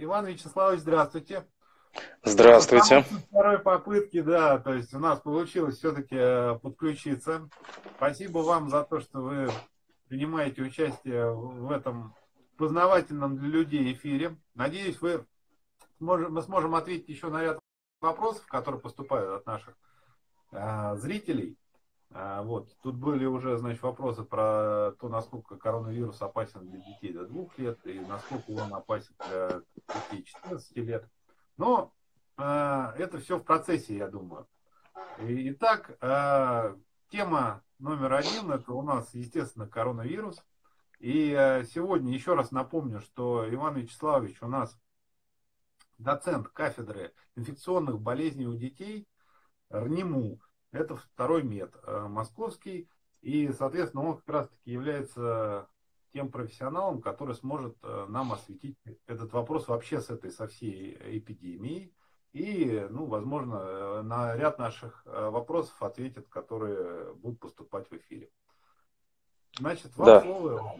Иван Вячеславович, здравствуйте. Здравствуйте. Второй попытки, да, то есть у нас получилось все-таки э, подключиться. Спасибо вам за то, что вы принимаете участие в этом познавательном для людей эфире. Надеюсь, вы мы сможем ответить еще на ряд вопросов, которые поступают от наших э, зрителей. Э, вот. Тут были уже значит, вопросы про то, насколько коронавирус опасен для детей до двух лет и насколько он опасен для детей 14 лет. Но э, это все в процессе, я думаю. Итак, э, тема номер один это у нас, естественно, коронавирус. И э, сегодня еще раз напомню, что Иван Вячеславович у нас доцент кафедры инфекционных болезней у детей РНИМУ. Это второй мед э, московский. И, соответственно, он как раз-таки является тем профессионалом, который сможет э, нам осветить этот вопрос вообще с этой, со всей эпидемией. И, ну, возможно, э, на ряд наших вопросов ответит, которые будут поступать в эфире. Значит, вам да. слово.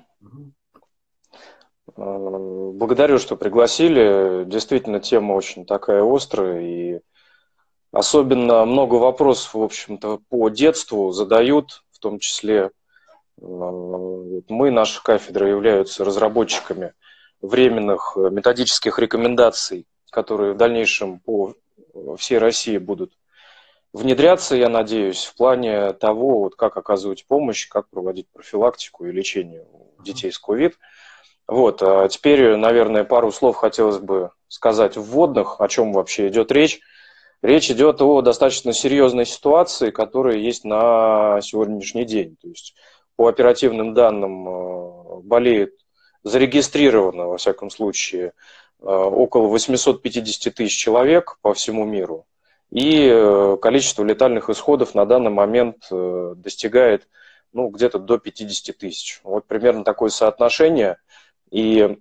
Благодарю, что пригласили. Действительно, тема очень такая острая, и особенно много вопросов, в общем-то, по детству задают, в том числе мы, наша кафедра, являются разработчиками временных методических рекомендаций, которые в дальнейшем по всей России будут внедряться, я надеюсь, в плане того, вот как оказывать помощь, как проводить профилактику и лечение детей с COVID. Вот, а теперь, наверное, пару слов хотелось бы сказать вводных, о чем вообще идет речь. Речь идет о достаточно серьезной ситуации, которая есть на сегодняшний день. То есть по оперативным данным э, болеет зарегистрировано, во всяком случае, э, около 850 тысяч человек по всему миру. И э, количество летальных исходов на данный момент достигает ну, где-то до 50 тысяч. Вот примерно такое соотношение – и,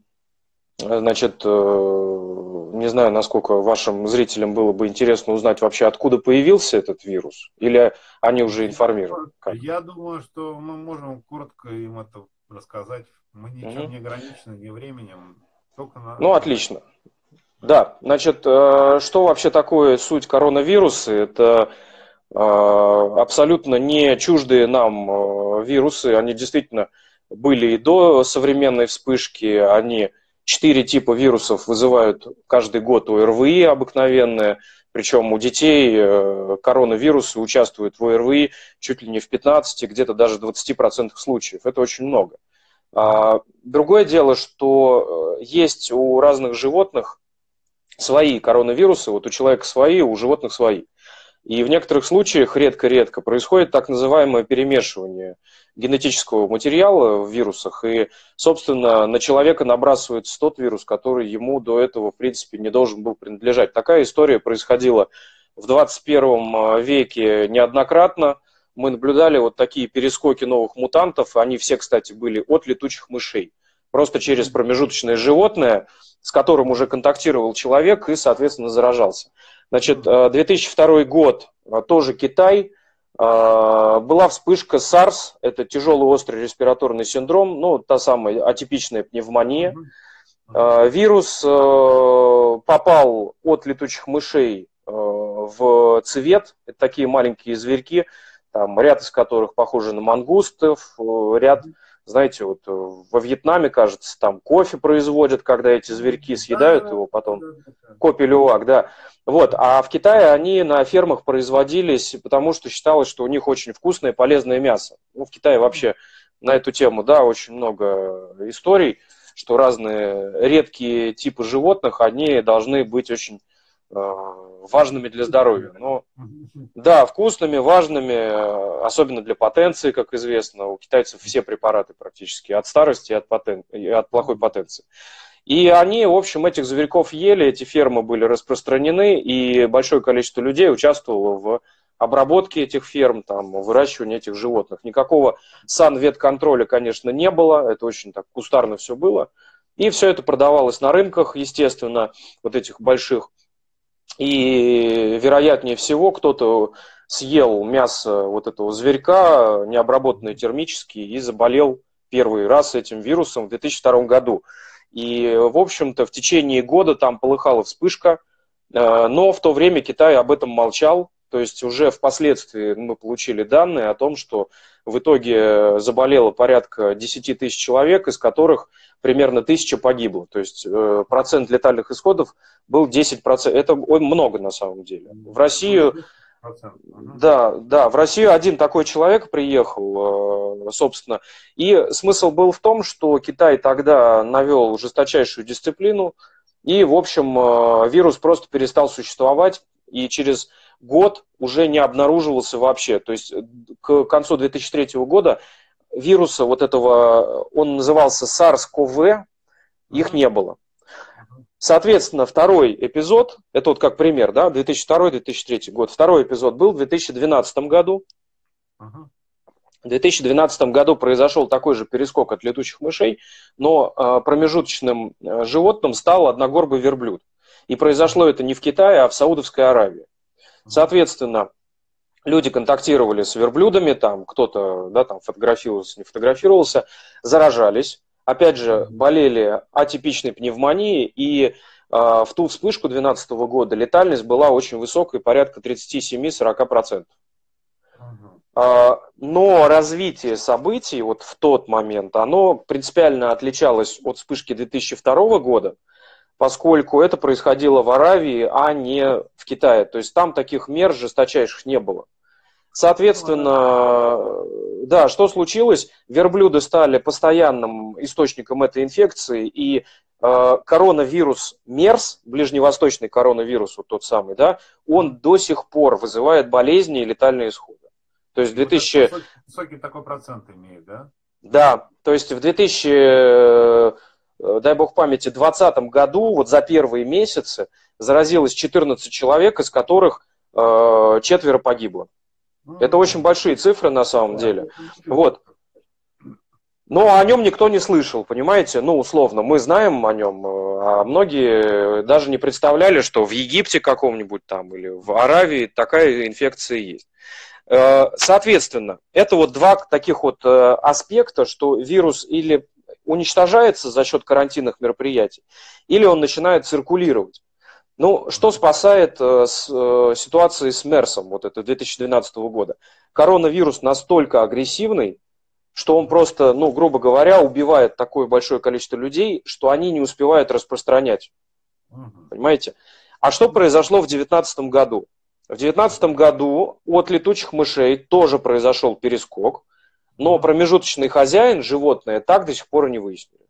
значит, э, не знаю, насколько вашим зрителям было бы интересно узнать вообще, откуда появился этот вирус, или они уже информированы? Как? Я думаю, что мы можем коротко им это рассказать. Мы ничем угу. не ограничены ни временем. Только на... Ну, отлично. Да, значит, э, что вообще такое суть коронавируса? Это э, абсолютно не чуждые нам вирусы, они действительно были и до современной вспышки. Они четыре типа вирусов вызывают каждый год ОРВИ обыкновенные. Причем у детей э, коронавирусы участвуют в ОРВИ чуть ли не в 15, где-то даже 20% случаев. Это очень много. А, другое дело, что э, есть у разных животных свои коронавирусы, вот у человека свои, у животных свои. И в некоторых случаях редко-редко происходит так называемое перемешивание генетического материала в вирусах, и, собственно, на человека набрасывается тот вирус, который ему до этого, в принципе, не должен был принадлежать. Такая история происходила в 21 а, веке неоднократно. Мы наблюдали вот такие перескоки новых мутантов, они все, кстати, были от летучих мышей. Просто через промежуточное животное, с которым уже контактировал человек и, соответственно, заражался. Значит, 2002 а, год, а, тоже Китай, а, была вспышка SARS, это тяжелый острый респираторный синдром, ну, та самая атипичная пневмония. Вирус э, попал от летучих мышей э, в цвет, это такие маленькие зверьки, там ряд из которых похожи на мангустов, э, ряд, знаете, вот во Вьетнаме, кажется, там кофе производят, когда эти зверьки съедают его, потом кофе лювак, да. Вот, а в Китае они на фермах производились, потому что считалось, что у них очень вкусное и полезное мясо. Ну, в Китае вообще на эту тему, да, очень много историй, что разные редкие типы животных, они должны быть очень э, важными для здоровья. Но, да, вкусными, важными, особенно для потенции, как известно. У китайцев все препараты практически от старости и от, потен... и от плохой потенции. И они, в общем, этих зверьков ели, эти фермы были распространены, и большое количество людей участвовало в обработке этих ферм, там, выращивании этих животных. Никакого санветконтроля, конечно, не было, это очень так кустарно все было. И все это продавалось на рынках, естественно, вот этих больших. И вероятнее всего кто-то съел мясо вот этого зверька, необработанное термически, и заболел первый раз этим вирусом в 2002 году. И, в общем-то, в течение года там полыхала вспышка, э, но в то время Китай об этом молчал. То есть уже впоследствии мы получили данные о том, что в итоге заболело порядка 10 тысяч человек, из которых примерно тысяча погибло. То есть э, процент летальных исходов был 10%. Это много на самом деле. В Россию... Да, да, в Россию один такой человек приехал, э, собственно. И смысл был в том, что Китай тогда навел жесточайшую дисциплину, и, в общем, э, вирус просто перестал существовать, и через год уже не обнаруживался вообще. То есть к концу 2003 года вируса вот этого, он назывался SARS-CoV, их не было. Соответственно, второй эпизод, это вот как пример, да, 2002-2003 год, второй эпизод был в 2012 году. В 2012 году произошел такой же перескок от летучих мышей, но э, промежуточным э, животным стал одногорбый верблюд. И произошло это не в Китае, а в Саудовской Аравии. Соответственно, люди контактировали с верблюдами, там кто-то да, там фотографировался, не фотографировался, заражались, опять же, болели атипичной пневмонией, и э, в ту вспышку 2012 года летальность была очень высокой, порядка 37-40%. Uh-huh. Но развитие событий вот в тот момент, оно принципиально отличалось от вспышки 2002 года, поскольку это происходило в Аравии, а не в Китае. То есть там таких мер жесточайших не было. Соответственно, да, что случилось? Верблюды стали постоянным источником этой инфекции, и э, коронавирус МЕРС, ближневосточный коронавирус, вот тот самый, да, он до сих пор вызывает болезни и летальные исходы. То есть 2000... Высокий, высокий такой процент имеет, да? Да, то есть в 2000, э, дай бог памяти, 2020 году, вот за первые месяцы, заразилось 14 человек, из которых э, четверо погибло. Это очень большие цифры на самом деле. Вот. Но о нем никто не слышал, понимаете? Ну, условно, мы знаем о нем, а многие даже не представляли, что в Египте каком-нибудь там или в Аравии такая инфекция есть. Э, соответственно, это вот два таких вот э, аспекта, что вирус или уничтожается за счет карантинных мероприятий, или он начинает циркулировать. Ну, что спасает э, с, э, ситуации с Мерсом, вот это 2012 года? Коронавирус настолько агрессивный, что он просто, ну, грубо говоря, убивает такое большое количество людей, что они не успевают распространять. Понимаете? А что произошло в 2019 году? В 2019 году от летучих мышей тоже произошел перескок, но промежуточный хозяин, животное, так до сих пор и не выяснили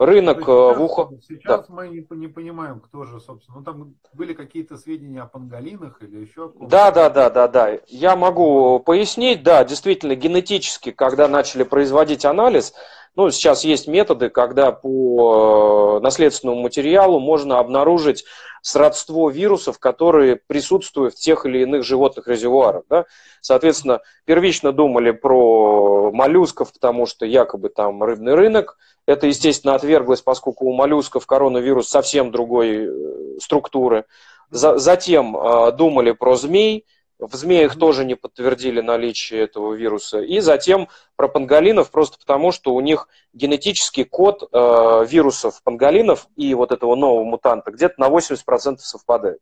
рынок сейчас, э, в ухо. Сейчас да. мы не, не понимаем, кто же, собственно. Ну, там были какие-то сведения о панголинах или еще Да, да, да, да, да. Я могу пояснить, да, действительно, генетически, когда начали производить анализ, ну, сейчас есть методы, когда по э, наследственному материалу можно обнаружить сродство вирусов, которые присутствуют в тех или иных животных резервуарах. Да? Соответственно, первично думали про моллюсков, потому что якобы там рыбный рынок – это, естественно, отверглось, поскольку у моллюсков коронавирус совсем другой э, структуры. За, затем э, думали про змей. В змеях тоже не подтвердили наличие этого вируса. И затем про панголинов, просто потому что у них генетический код э, вирусов панголинов и вот этого нового мутанта где-то на 80% совпадает.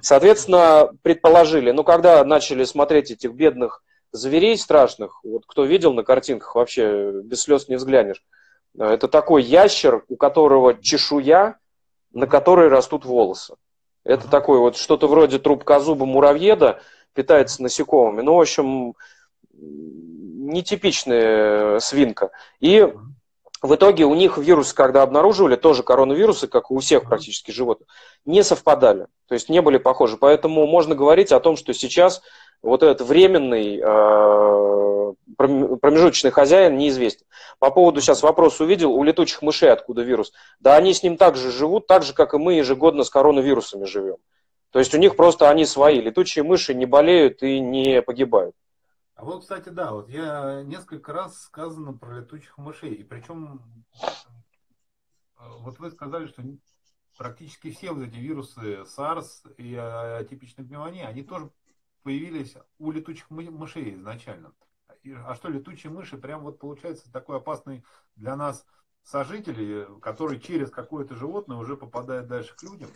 Соответственно, предположили, ну, когда начали смотреть этих бедных зверей страшных, вот кто видел на картинках, вообще без слез не взглянешь, это такой ящер, у которого чешуя, на которой растут волосы. Это такой вот что-то вроде трубкозуба муравьеда, питается насекомыми. Ну, в общем, нетипичная свинка. И в итоге у них вирусы, когда обнаруживали, тоже коронавирусы, как и у всех практически животных, не совпадали. То есть не были похожи. Поэтому можно говорить о том, что сейчас вот этот временный э, промежуточный хозяин неизвестен. По поводу сейчас вопрос увидел, у летучих мышей откуда вирус? Да они с ним также живут, так же, как и мы ежегодно с коронавирусами живем. То есть у них просто они свои. Летучие мыши не болеют и не погибают. А вот, кстати, да, вот я несколько раз сказано про летучих мышей. И причем, э, вот вы сказали, что практически все вот эти вирусы SARS и атипичной пневмонии, они тоже появились у летучих мышей изначально. А что, летучие мыши прям вот получается такой опасный для нас сожителей, которые через какое-то животное уже попадают дальше к людям?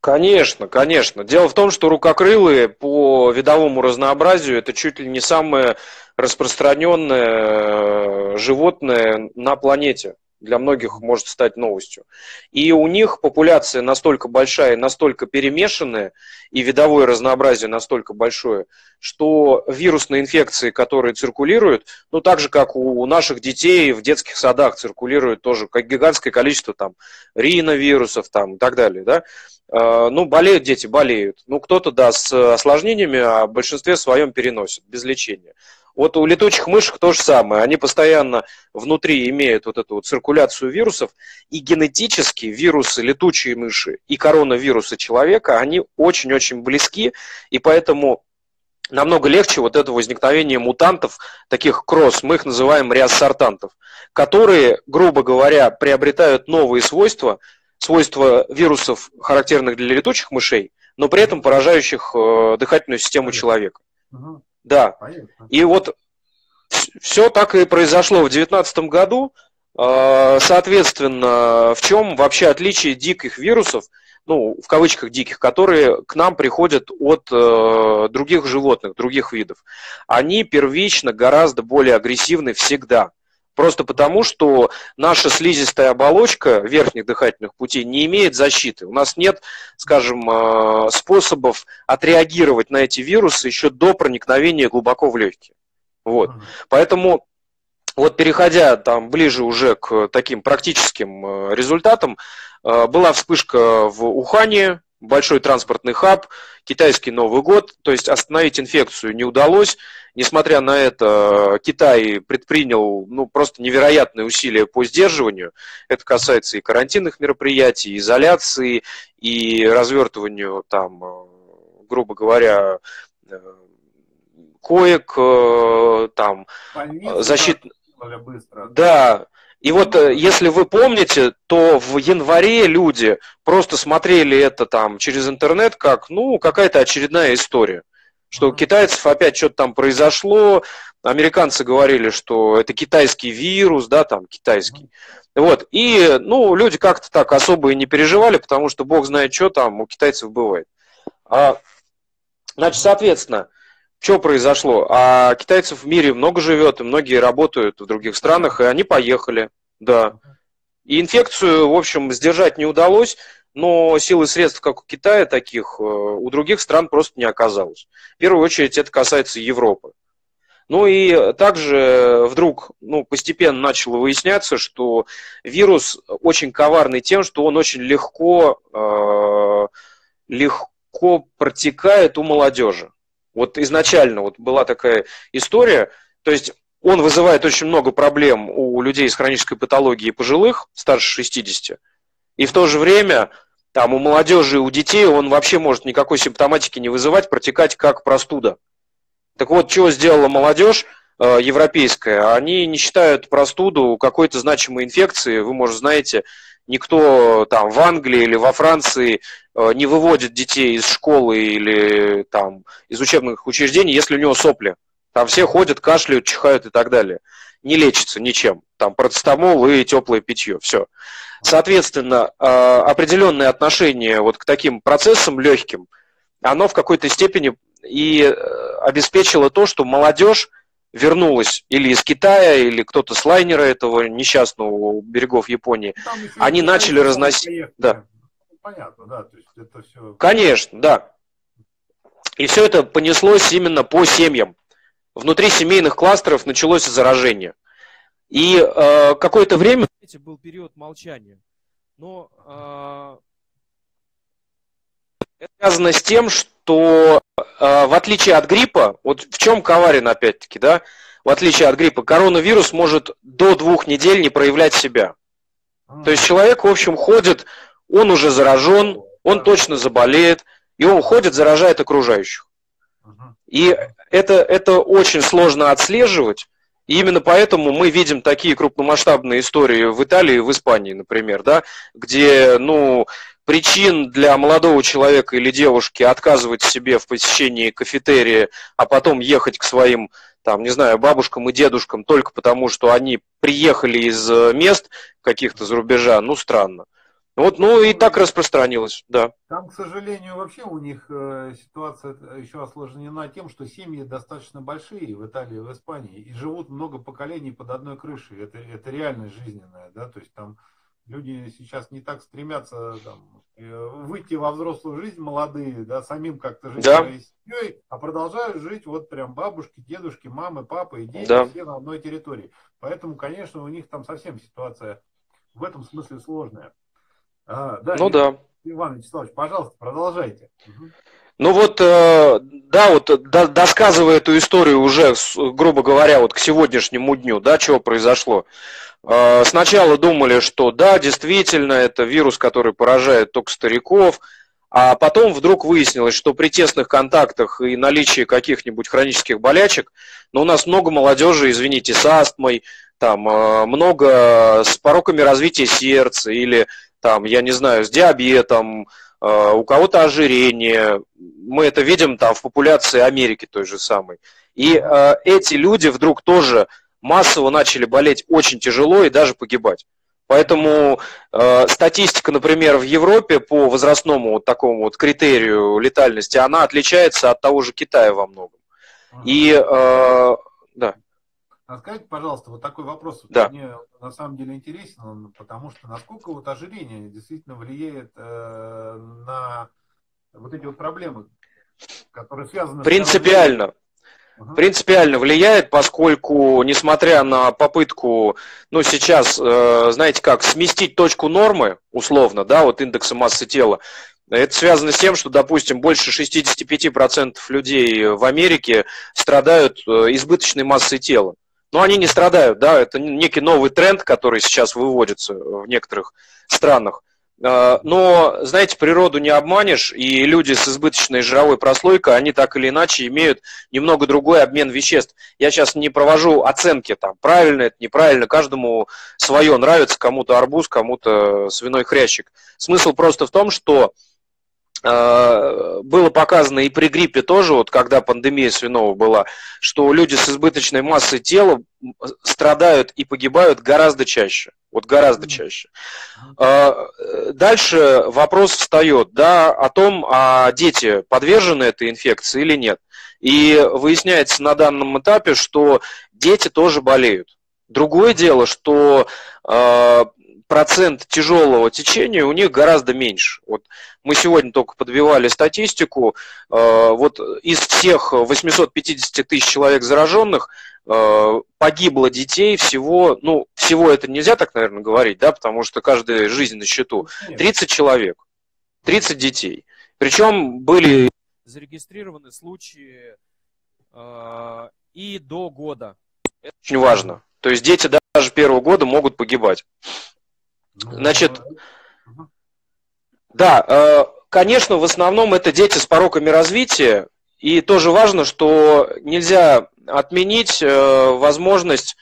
Конечно, конечно. Дело в том, что рукокрылые по видовому разнообразию это чуть ли не самое распространенное э, животное на планете для многих может стать новостью. И у них популяция настолько большая, настолько перемешанная, и видовое разнообразие настолько большое, что вирусные инфекции, которые циркулируют, ну так же, как у наших детей в детских садах циркулирует тоже как гигантское количество там риновирусов там, и так далее, да, э, ну, болеют дети, болеют. Ну, кто-то, да, с осложнениями, а в большинстве своем переносит, без лечения. Вот у летучих мышек то же самое. Они постоянно внутри имеют вот эту вот циркуляцию вирусов, и генетически вирусы летучие мыши и коронавирусы человека, они очень-очень близки, и поэтому намного легче вот это возникновение мутантов, таких кросс, мы их называем реассортантов, которые, грубо говоря, приобретают новые свойства, свойства вирусов, характерных для летучих мышей, но при этом поражающих э, дыхательную систему человека. Да. И вот все так и произошло в 2019 году. А, соответственно, в чем вообще отличие диких вирусов, ну, в кавычках диких, которые к нам приходят от э, других животных, других видов? Они первично гораздо более агрессивны всегда. Просто потому, что наша слизистая оболочка верхних дыхательных путей не имеет защиты. У нас нет, скажем, э, способов отреагировать на эти вирусы еще до проникновения глубоко в легкие. Вот. Поэтому вот переходя там ближе уже к таким практическим э, результатам, э, была вспышка в Ухане, большой транспортный хаб, китайский Новый год, то есть остановить инфекцию не удалось. Несмотря на это, Китай предпринял ну, просто невероятные усилия по сдерживанию. Это касается и карантинных мероприятий, и изоляции, и развертыванию, там, грубо говоря, коек, э, там, защит... Да, и вот если вы помните, то в январе люди просто смотрели это там через интернет как, ну, какая-то очередная история что у китайцев опять что-то там произошло, американцы говорили, что это китайский вирус, да, там, китайский. Вот, и, ну, люди как-то так особо и не переживали, потому что бог знает, что там у китайцев бывает. А, значит, соответственно, что произошло? А китайцев в мире много живет, и многие работают в других странах, и они поехали, да. И инфекцию, в общем, сдержать не удалось, но силы и средств, как у Китая, таких э, у других стран просто не оказалось. В первую очередь это касается Европы. Ну и также вдруг ну, постепенно начало выясняться, что вирус очень коварный тем, что он очень легко, э, легко протекает у молодежи. Вот изначально вот была такая история, то есть он вызывает очень много проблем у людей с хронической патологией пожилых, старше 60, и в то же время там у молодежи и у детей он вообще может никакой симптоматики не вызывать, протекать как простуда. Так вот, что сделала молодежь э, европейская? Они не считают простуду какой-то значимой инфекцией. Вы, может, знаете, никто там в Англии или во Франции не выводит детей из школы или там из учебных учреждений, если у него сопли. Там все ходят, кашляют, чихают и так далее. Не лечится ничем. Там процетамол и теплое питье. Все. Соответственно, а, определенное отношение вот к таким процессам легким, оно в какой-то степени и э, обеспечило то, что молодежь вернулась или из Китая, или кто-то с лайнера этого несчастного у берегов Японии, они начали разносить... Да. Понятно, да, то есть это все... Конечно, да. И все это понеслось именно по семьям. Внутри семейных кластеров началось заражение. И э, какое-то время был период молчания. Но э, это связано с тем, что э, в отличие от гриппа, вот в чем коварен опять-таки, да, в отличие от гриппа, коронавирус может до двух недель не проявлять себя. То есть человек, в общем, ходит, он уже заражен, он точно заболеет, и он ходит, заражает окружающих. И это, это очень сложно отслеживать, и именно поэтому мы видим такие крупномасштабные истории в Италии в Испании, например, да, где, ну, причин для молодого человека или девушки отказывать себе в посещении кафетерия, а потом ехать к своим там, не знаю, бабушкам и дедушкам только потому, что они приехали из мест каких-то за рубежа, ну, странно. Вот, ну и так распространилось, да. Там, к сожалению, вообще у них э, ситуация еще осложнена тем, что семьи достаточно большие в Италии, в Испании, и живут много поколений под одной крышей. Это, это реальность жизненная, да, то есть там люди сейчас не так стремятся там, э, выйти во взрослую жизнь молодые, да, самим как-то жить да. своей семьей, а продолжают жить вот прям бабушки, дедушки, мамы, папы и дети да. все на одной территории. Поэтому, конечно, у них там совсем ситуация в этом смысле сложная. А, да, ну да. Иван Вячеславович, пожалуйста, продолжайте. Ну вот, э, да, вот досказывая эту историю уже, грубо говоря, вот к сегодняшнему дню, да, чего произошло. Э, сначала думали, что да, действительно, это вирус, который поражает только стариков, а потом вдруг выяснилось, что при тесных контактах и наличии каких-нибудь хронических болячек, но у нас много молодежи, извините, с астмой, там э, много с пороками развития сердца или там, я не знаю, с диабетом, э, у кого-то ожирение. Мы это видим там в популяции Америки той же самой. И э, эти люди вдруг тоже массово начали болеть очень тяжело и даже погибать. Поэтому э, статистика, например, в Европе по возрастному вот такому вот критерию летальности, она отличается от того же Китая во многом. И э, да. А скажите, пожалуйста, вот такой вопрос да. мне на самом деле интересен, потому что насколько вот ожирение действительно влияет э, на вот эти вот проблемы, которые связаны Принципиально. с угу. Принципиально влияет, поскольку, несмотря на попытку, ну, сейчас, э, знаете как, сместить точку нормы, условно, да, вот индекса массы тела, это связано с тем, что, допустим, больше 65% людей в Америке страдают э, избыточной массой тела но они не страдают, да, это некий новый тренд, который сейчас выводится в некоторых странах. А, но, знаете, природу не обманешь, и люди с избыточной жировой прослойкой, они так или иначе имеют немного другой обмен веществ. Я сейчас не провожу оценки, там, правильно это, неправильно, каждому свое нравится, кому-то арбуз, кому-то свиной хрящик. Смысл просто в том, что Э, было показано и при гриппе тоже, вот когда пандемия свиного была, что люди с избыточной массой тела страдают и погибают гораздо чаще. Вот гораздо чаще. Э, дальше вопрос встает да, о том, а дети подвержены этой инфекции или нет. И выясняется на данном этапе, что дети тоже болеют. Другое дело, что э, процент тяжелого течения у них гораздо меньше. Вот мы сегодня только подбивали статистику. Э, вот из всех 850 тысяч человек зараженных э, погибло детей всего, ну, всего это нельзя так, наверное, говорить, да, потому что каждая жизнь на счету. 30 человек, 30 детей. Причем были зарегистрированы случаи э, и до года. Это очень важно. То есть дети даже первого года могут погибать. Значит, да, э, конечно, в основном это дети с пороками развития, и тоже важно, что нельзя отменить э, возможность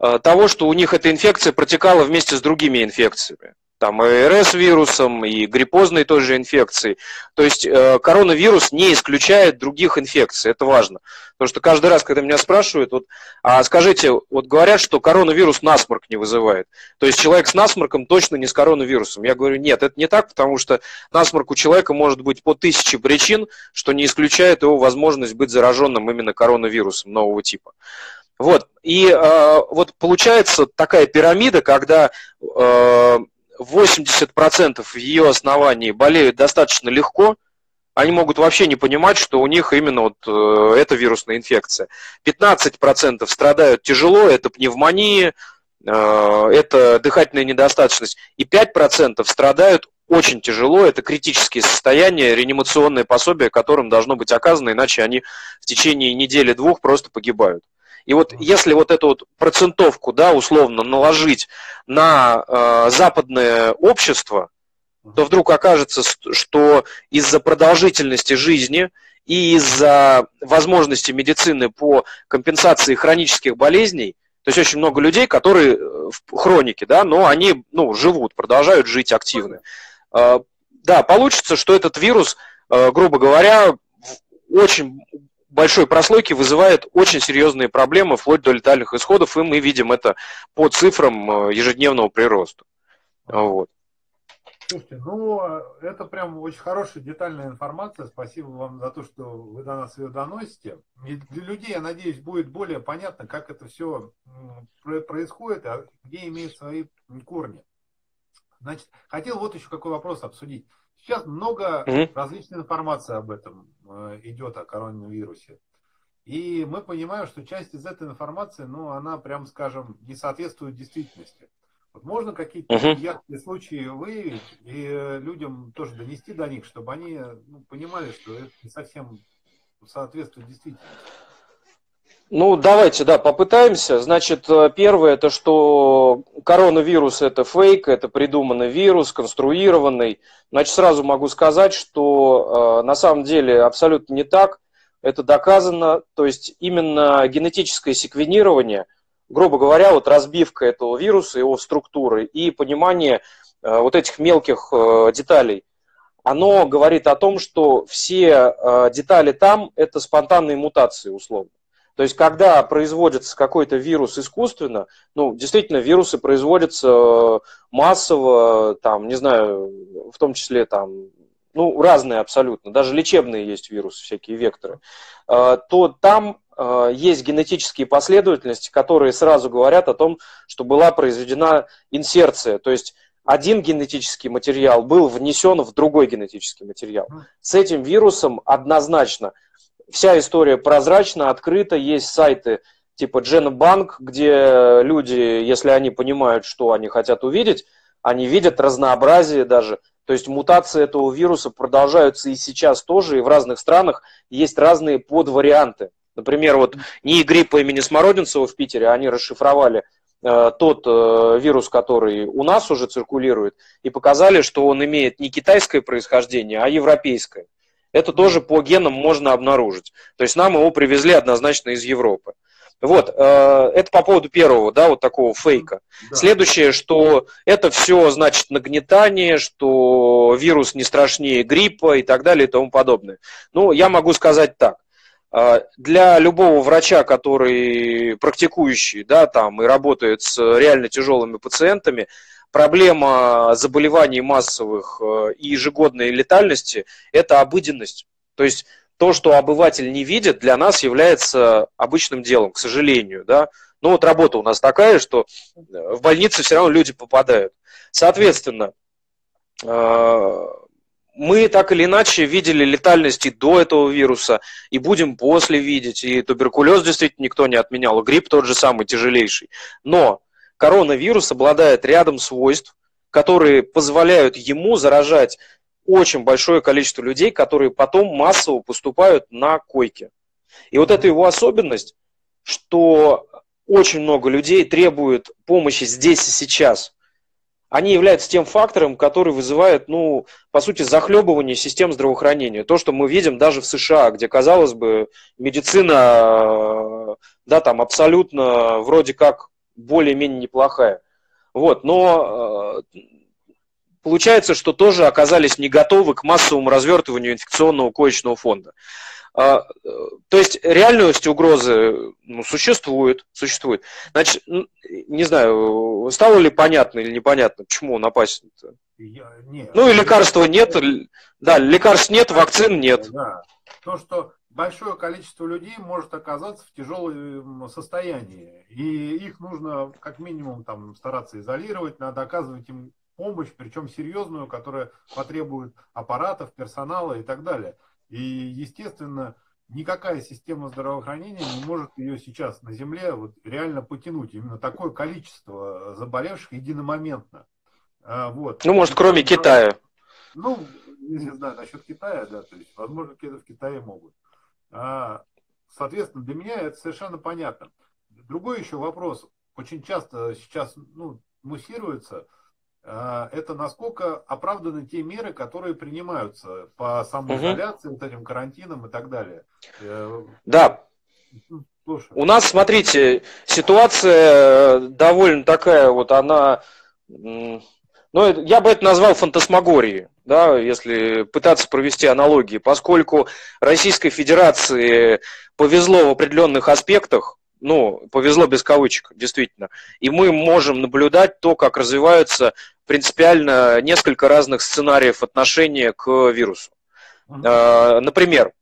э, того, что у них эта инфекция протекала вместе с другими инфекциями там РС-вирусом, и гриппозной той же инфекцией. То есть э, коронавирус не исключает других инфекций, это важно. Потому что каждый раз, когда меня спрашивают, вот, а скажите, вот говорят, что коронавирус насморк не вызывает. То есть человек с насморком точно не с коронавирусом. Я говорю, нет, это не так, потому что насморк у человека может быть по тысяче причин, что не исключает его возможность быть зараженным именно коронавирусом нового типа. Вот. И э, вот получается такая пирамида, когда э, 80% в ее основании болеют достаточно легко, они могут вообще не понимать, что у них именно вот э, эта вирусная инфекция. 15% страдают тяжело, это пневмония, э, это дыхательная недостаточность. И 5% страдают очень тяжело, это критические состояния, реанимационные пособия, которым должно быть оказано, иначе они в течение недели-двух просто погибают. И вот если вот эту вот процентовку, да, условно наложить на э, западное общество, то вдруг окажется, что из-за продолжительности жизни и из-за возможности медицины по компенсации хронических болезней, то есть очень много людей, которые э, в хронике, да, но они ну, живут, продолжают жить активно. Э, да, получится, что этот вирус, э, грубо говоря, очень большой прослойки вызывает очень серьезные проблемы, вплоть до летальных исходов, и мы видим это по цифрам э, ежедневного прироста. Вот. Слушайте, ну, это прям очень хорошая детальная информация. Спасибо вам за то, что вы до нас ее доносите. И для людей, я надеюсь, будет более понятно, как это все происходит, а где имеет свои корни. Значит, хотел вот еще какой вопрос обсудить. Сейчас много mm-hmm. различной информации об этом э, идет, о коронавирусе. И мы понимаем, что часть из этой информации, ну, она, прям скажем, не соответствует действительности. Вот можно какие-то uh-huh. яркие случаи выявить и э, людям тоже донести до них, чтобы они ну, понимали, что это не совсем соответствует действительности. Ну, давайте, да, попытаемся. Значит, э, первое, это что коронавирус – это фейк, это придуманный вирус, конструированный. Значит, сразу могу сказать, что э, на самом деле абсолютно не так. Это доказано. То есть именно генетическое секвенирование, грубо говоря, вот разбивка этого вируса, его структуры и понимание э, вот этих мелких э, деталей, оно говорит о том, что все э, детали там – это спонтанные мутации, условно. То есть, когда производится какой-то вирус искусственно, ну, действительно, вирусы производятся э, массово, там, не знаю, в том числе там, ну, разные абсолютно, даже лечебные есть вирусы, всякие векторы, э, то там э, есть генетические последовательности, которые сразу говорят о том, что была произведена инсерция, то есть один генетический материал был внесен в другой генетический материал. С этим вирусом однозначно вся история прозрачна, открыта, есть сайты типа Genobank, где люди, если они понимают, что они хотят увидеть, они видят разнообразие даже. То есть мутации этого вируса продолжаются и сейчас тоже, и в разных странах есть разные подварианты. Например, вот НИИ гриппа имени Смородинцева в Питере, они расшифровали э, тот э, вирус, который у нас уже циркулирует, и показали, что он имеет не китайское происхождение, а европейское это тоже по генам можно обнаружить. То есть нам его привезли однозначно из Европы. Вот, э, это по поводу первого, да, вот такого фейка. Да. Следующее, что это все значит нагнетание, что вирус не страшнее гриппа и так далее и тому подобное. Ну, я могу сказать так. Э, для любого врача, который практикующий, да, там и работает с реально тяжелыми пациентами, проблема заболеваний массовых э, и ежегодной летальности – это обыденность. То есть то, что обыватель не видит, для нас является обычным делом, к сожалению. Да? Ну вот работа у нас такая, что в больнице все равно люди попадают. Соответственно, э, мы так или иначе видели летальность и до этого вируса, и будем после видеть. И туберкулез действительно никто не отменял, грипп тот же самый тяжелейший. Но коронавирус обладает рядом свойств, которые позволяют ему заражать очень большое количество людей, которые потом массово поступают на койки. И вот эта его особенность, что очень много людей требуют помощи здесь и сейчас. Они являются тем фактором, который вызывает, ну, по сути, захлебывание систем здравоохранения. То, что мы видим даже в США, где, казалось бы, медицина, да, там абсолютно вроде как более-менее неплохая. Вот, но э, получается, что тоже оказались не готовы к массовому развертыванию инфекционного коечного фонда. А, э, то есть реальность угрозы ну, существует, существует. Значит, не знаю, стало ли понятно или непонятно, почему он опасен? -то? Я, нет, ну и лекарства нет, да, лекарств нет, вакцин нет. Да. То, что большое количество людей может оказаться в тяжелом состоянии. И их нужно как минимум там стараться изолировать, надо оказывать им помощь, причем серьезную, которая потребует аппаратов, персонала и так далее. И, естественно, никакая система здравоохранения не может ее сейчас на Земле вот реально потянуть. Именно такое количество заболевших единомоментно. А, вот. Ну, может, кроме Китая. Ну, не знаю, насчет Китая, да, то есть, возможно, в Китае могут. А, соответственно, для меня это совершенно понятно. Другой еще вопрос, очень часто сейчас ну, муссируется, а, это насколько оправданы те меры, которые принимаются по самоизоляции, угу. вот этим карантинам и так далее. Э, да. Ну, слушай. У нас, смотрите, ситуация довольно такая, вот она Ну, я бы это назвал фантасмагорией, да, если пытаться провести аналогии, поскольку Российской Федерации повезло в определенных аспектах, ну, повезло без кавычек, действительно, и мы можем наблюдать то, как развиваются принципиально несколько разных сценариев отношения к вирусу. Uh-huh. Например,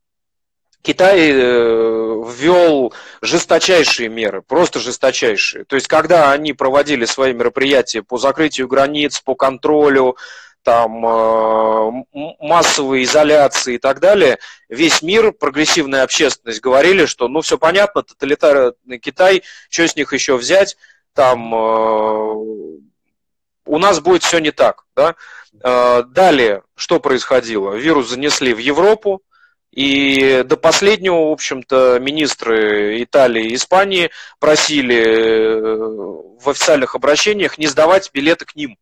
Китай э, ввел жесточайшие меры, просто жесточайшие. То есть, когда они проводили свои мероприятия по закрытию границ, по контролю, там, э, массовой изоляции и так далее, весь мир, прогрессивная общественность говорили, что ну все понятно, тоталитарный Китай, что с них еще взять, там э, у нас будет все не так. Да? Далее, что происходило? Вирус занесли в Европу, и до последнего, в общем-то, министры Италии и Испании просили э, в официальных обращениях не сдавать билеты к ним.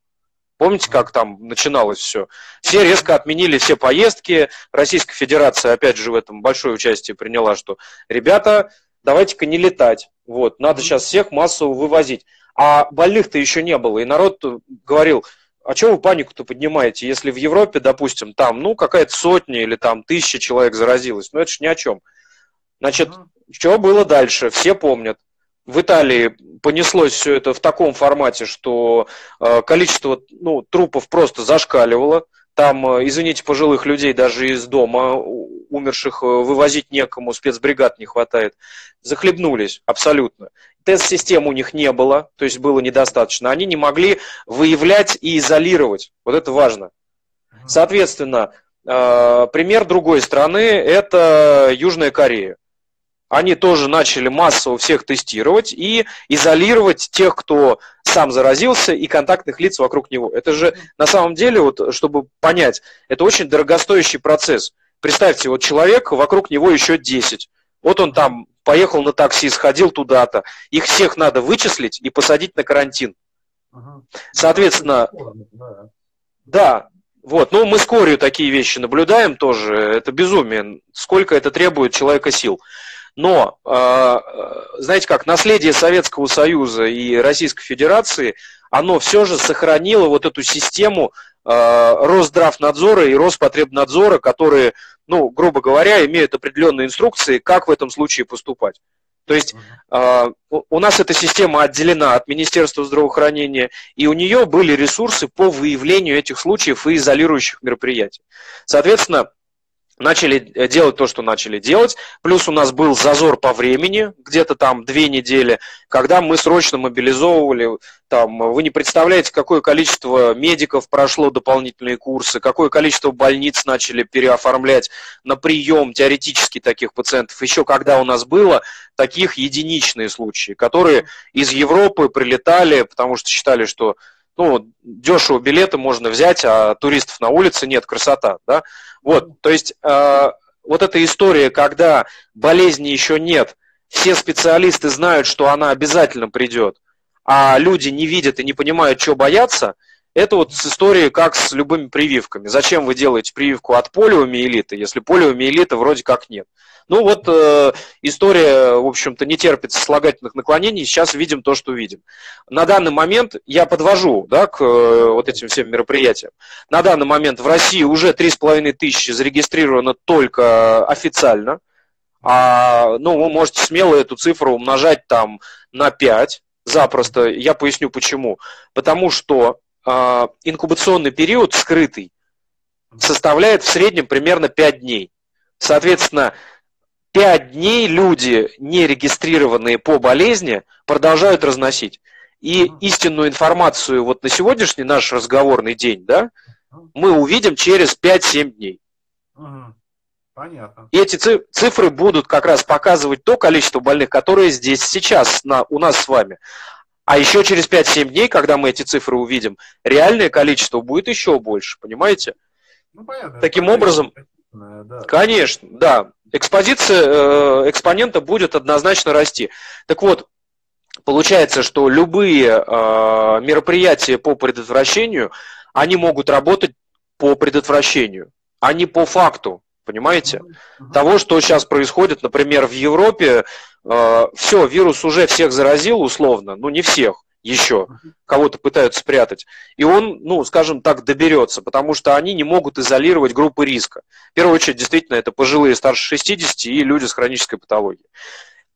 Помните, как там начиналось все? Все резко отменили все поездки. Российская Федерация, опять же, в этом большое участие приняла, что ребята, давайте-ка не летать. Вот, надо сейчас всех массово вывозить. А больных-то еще не было. И народ говорил, а чего вы панику-то поднимаете, если в Европе, допустим, там, ну, какая-то сотня или там тысяча человек заразилась? Ну, это ж ни о чем. Значит, uh-huh. что было дальше? Все помнят. В Италии понеслось все это в таком формате, что э, количество ну, трупов просто зашкаливало. Там, э, извините, пожилых людей даже из дома умерших э, вывозить некому, спецбригад не хватает. Захлебнулись абсолютно тест-систем у них не было, то есть было недостаточно. Они не могли выявлять и изолировать. Вот это важно. Соответственно, э, пример другой страны – это Южная Корея. Они тоже начали массово всех тестировать и изолировать тех, кто сам заразился и контактных лиц вокруг него. Это же на самом деле, вот, чтобы понять, это очень дорогостоящий процесс. Представьте, вот человек, вокруг него еще 10. Вот он там поехал на такси, сходил туда-то. Их всех надо вычислить и посадить на карантин. Соответственно, да, вот, ну мы с Корью такие вещи наблюдаем тоже, это безумие, сколько это требует человека сил. Но, а, знаете как, наследие Советского Союза и Российской Федерации, оно все же сохранило вот эту систему а, Росздравнадзора и Роспотребнадзора, которые ну, грубо говоря, имеют определенные инструкции, как в этом случае поступать. То есть э, у нас эта система отделена от Министерства здравоохранения, и у нее были ресурсы по выявлению этих случаев и изолирующих мероприятий. Соответственно, начали э, делать то, что начали делать. Плюс у нас был зазор по времени, где-то там две недели, когда мы срочно мобилизовывали, там, вы не представляете, какое количество медиков прошло дополнительные курсы, какое количество больниц начали переоформлять на прием теоретически таких пациентов. Еще когда у нас было таких единичные случаи, которые из Европы прилетали, потому что считали, что ну, дешево билеты можно взять, а туристов на улице нет, красота, да. Вот, то есть э, вот эта история, когда болезни еще нет, все специалисты знают, что она обязательно придет, а люди не видят и не понимают, что бояться, это вот с историей как с любыми прививками. Зачем вы делаете прививку от полиомиелита, если полиомиелита вроде как нет? Ну вот э, история, в общем-то, не терпит сослагательных наклонений. Сейчас видим то, что видим. На данный момент я подвожу да, к э, вот этим всем мероприятиям. На данный момент в России уже 3,5 тысячи зарегистрировано только официально. А, ну, вы можете смело эту цифру умножать там на 5 запросто. Я поясню почему. Потому что инкубационный период скрытый составляет в среднем примерно 5 дней. Соответственно, пять дней люди, не регистрированные по болезни, продолжают разносить. И истинную информацию вот на сегодняшний наш разговорный день, да, мы увидим через 5-7 дней. Понятно. И эти цифры будут как раз показывать то количество больных, которые здесь сейчас на, у нас с вами. А еще через 5-7 дней, когда мы эти цифры увидим, реальное количество будет еще больше, понимаете? Ну, понятно. Таким образом, да. конечно, да экспозиция э, экспонента будет однозначно расти. Так вот, получается, что любые э, мероприятия по предотвращению, они могут работать по предотвращению, а не по факту, понимаете? Того, что сейчас происходит, например, в Европе, э, все, вирус уже всех заразил условно, ну не всех, еще. Кого-то пытаются спрятать. И он, ну, скажем так, доберется, потому что они не могут изолировать группы риска. В первую очередь, действительно, это пожилые старше 60 и люди с хронической патологией.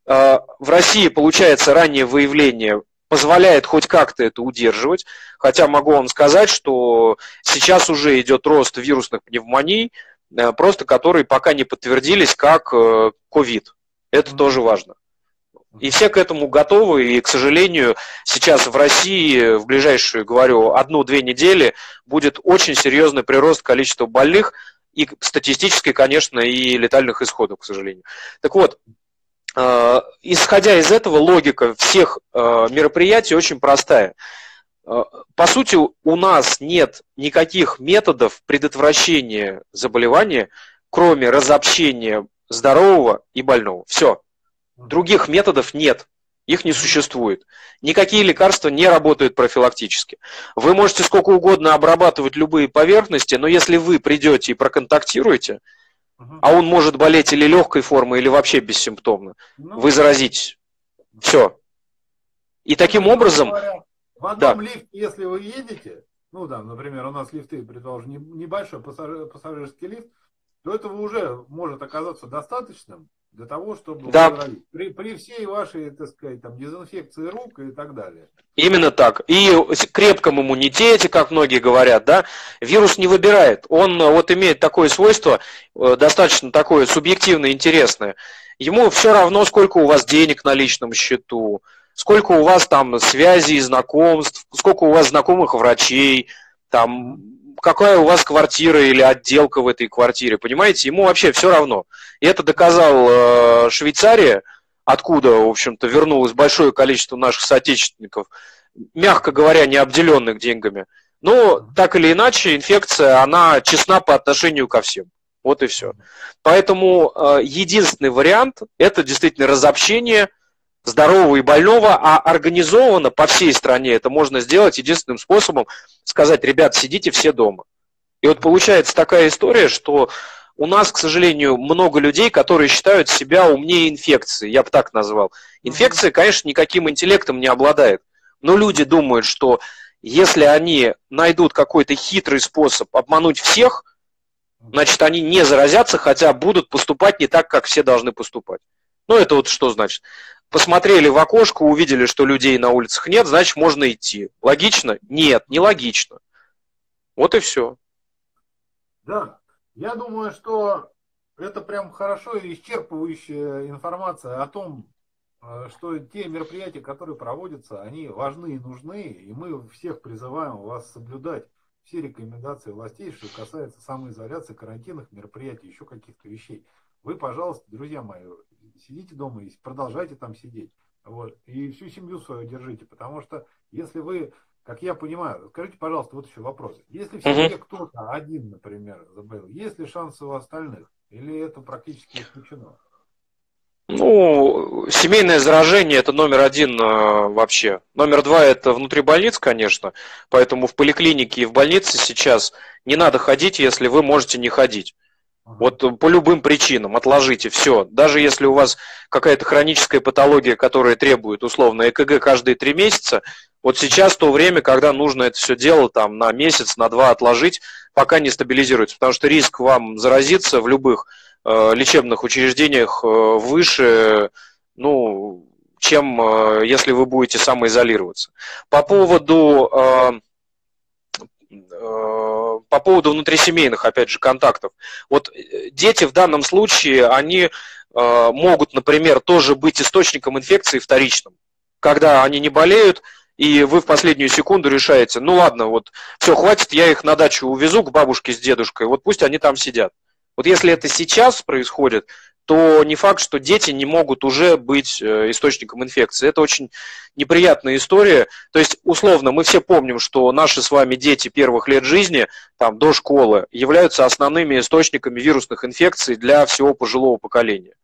А, в России, получается, раннее выявление позволяет хоть как-то это удерживать, хотя могу вам сказать, что сейчас уже идет рост вирусных пневмоний, э, просто которые пока не подтвердились как э, ковид. Это тоже важно. И все к этому готовы, и, к сожалению, сейчас в России в ближайшую, говорю, одну-две недели будет очень серьезный прирост количества больных, и статистически, конечно, и летальных исходов, к сожалению. Так вот, э, исходя из этого, логика всех э, мероприятий очень простая. Э, по сути, у нас нет никаких методов предотвращения заболевания, кроме разобщения здорового и больного. Все. Других методов нет. Их не существует. Никакие лекарства не работают профилактически. Вы можете сколько угодно обрабатывать любые поверхности, но если вы придете и проконтактируете, а он может болеть или легкой формой, или вообще бессимптомно, ну, вы заразитесь. Все. И таким образом... в одном да. лифте, если вы едете, ну да, например, у нас лифты, предположим, небольшой пассажирский лифт, то этого уже может оказаться достаточным для того, чтобы да. при, при всей вашей, так сказать, там, дезинфекции рук и так далее. Именно так. И крепком иммунитете, как многие говорят, да, вирус не выбирает. Он э, вот имеет такое свойство, э, достаточно такое субъективно интересное. Ему все равно, сколько у вас денег на личном счету, сколько у вас там связей, знакомств, сколько у вас знакомых врачей, там какая у вас квартира или отделка в этой квартире, понимаете? Ему вообще все равно. И это доказал э, Швейцария, откуда, в общем-то, вернулось большое количество наших соотечественников, мягко говоря, не обделенных деньгами. Но так или иначе, инфекция, она честна по отношению ко всем. Вот и все. Поэтому э, единственный вариант – это действительно разобщение – здорового и больного, а организованно по всей стране это можно сделать единственным способом сказать, ребят, сидите все дома. И вот получается такая история, что у нас, к сожалению, много людей, которые считают себя умнее инфекции, я бы так назвал. Инфекция, конечно, никаким интеллектом не обладает, но люди думают, что если они найдут какой-то хитрый способ обмануть всех, значит, они не заразятся, хотя будут поступать не так, как все должны поступать. Ну, это вот что значит? Посмотрели в окошко, увидели, что людей на улицах нет, значит, можно идти. Логично? Нет, не логично. Вот и все. Да, я думаю, что это прям хорошо и исчерпывающая информация о том, э, что те мероприятия, которые проводятся, они важны и нужны, и мы всех призываем вас соблюдать все рекомендации властей, что касается самоизоляции, карантинных мероприятий, еще каких-то вещей. Вы, пожалуйста, друзья мои, сидите дома и продолжайте там сидеть. Вот. И всю семью свою держите, потому что если вы, как я понимаю, скажите, пожалуйста, вот еще вопрос. Если в семье кто-то один, например, заболел, есть ли шансы у остальных? Или это практически исключено? Ну, семейное заражение это номер один э, вообще. Номер два это внутри больниц, конечно. Поэтому в поликлинике и в больнице сейчас не надо ходить, если вы можете не ходить. Вот по любым причинам отложите все. Даже если у вас какая-то хроническая патология, которая требует условно ЭКГ каждые три месяца, вот сейчас то время, когда нужно это все дело там на месяц, на два отложить, пока не стабилизируется. Потому что риск вам заразиться в любых э, лечебных учреждениях э, выше, ну, чем э, если вы будете самоизолироваться. По поводу э, Э, по поводу внутрисемейных, опять же, контактов. Вот э, дети в данном случае, они э, могут, например, тоже быть источником инфекции вторичным. Когда они не болеют, и вы в последнюю секунду решаете, ну ладно, вот все, хватит, я их на дачу увезу к бабушке с дедушкой, вот пусть они там сидят. Вот если это сейчас происходит, то не факт, что дети не могут уже быть э, источником инфекции. Это очень неприятная история. То есть, условно, мы все помним, что наши с вами дети первых лет жизни, там, до школы, являются основными источниками вирусных инфекций для всего пожилого поколения.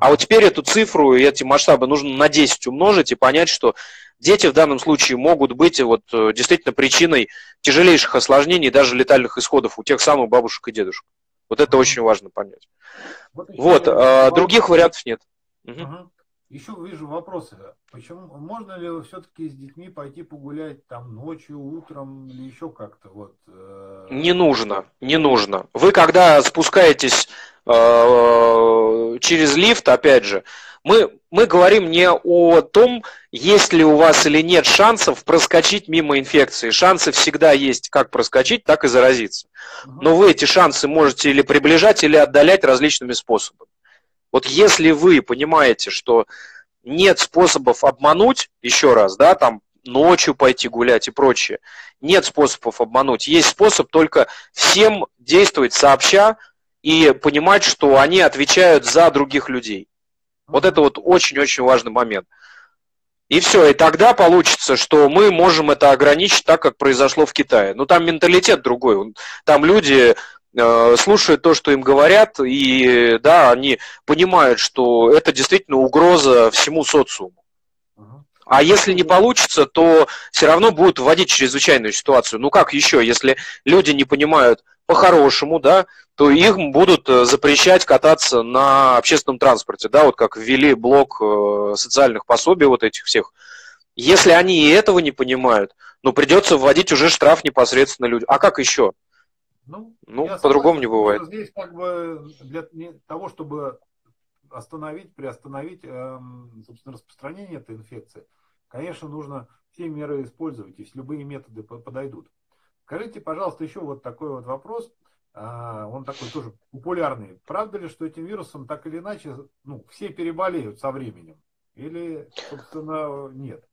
А вот теперь эту цифру и эти масштабы нужно на 10 умножить и понять, что дети в данном случае могут быть вот, э, действительно причиной тяжелейших осложнений, даже летальных исходов у тех самых бабушек и дедушек. Вот это очень важно понять. Вот, вот а, других вариантов нет. Угу. еще вижу вопросы. Почему можно ли все-таки с детьми пойти погулять там ночью, утром или еще как-то вот? Э... Не нужно, не нужно. Вы когда спускаетесь э, через лифт, опять же, мы, мы говорим не о том, есть ли у вас или нет шансов проскочить мимо инфекции. Шансы всегда есть как проскочить, так и заразиться. Но вы эти шансы можете или приближать, или отдалять различными способами. Вот если вы понимаете, что нет способов обмануть, еще раз, да, там ночью пойти гулять и прочее, нет способов обмануть. Есть способ только всем действовать сообща и понимать, что они отвечают за других людей. Вот это вот очень-очень важный момент. И все, и тогда получится, что мы можем это ограничить так, как произошло в Китае. Ну, там менталитет другой. Там люди Э, слушают то, что им говорят, и да, они понимают, что это действительно угроза всему социуму. А если не получится, то все равно будут вводить чрезвычайную ситуацию. Ну как еще, если люди не понимают по-хорошему, да, то их будут э, запрещать кататься на общественном транспорте, да, вот как ввели блок э, социальных пособий вот этих всех. Если они и этого не понимают, ну придется вводить уже штраф непосредственно людям. А как еще? Ну, ну по-другому не бывает. Здесь как бы для того, чтобы остановить, приостановить, эм, собственно, распространение этой инфекции, конечно, нужно все меры использовать, если любые методы подойдут. Скажите, пожалуйста, еще вот такой вот вопрос. А, он такой тоже популярный. Правда ли, что этим вирусом так или иначе ну, все переболеют со временем? Или, собственно, нет?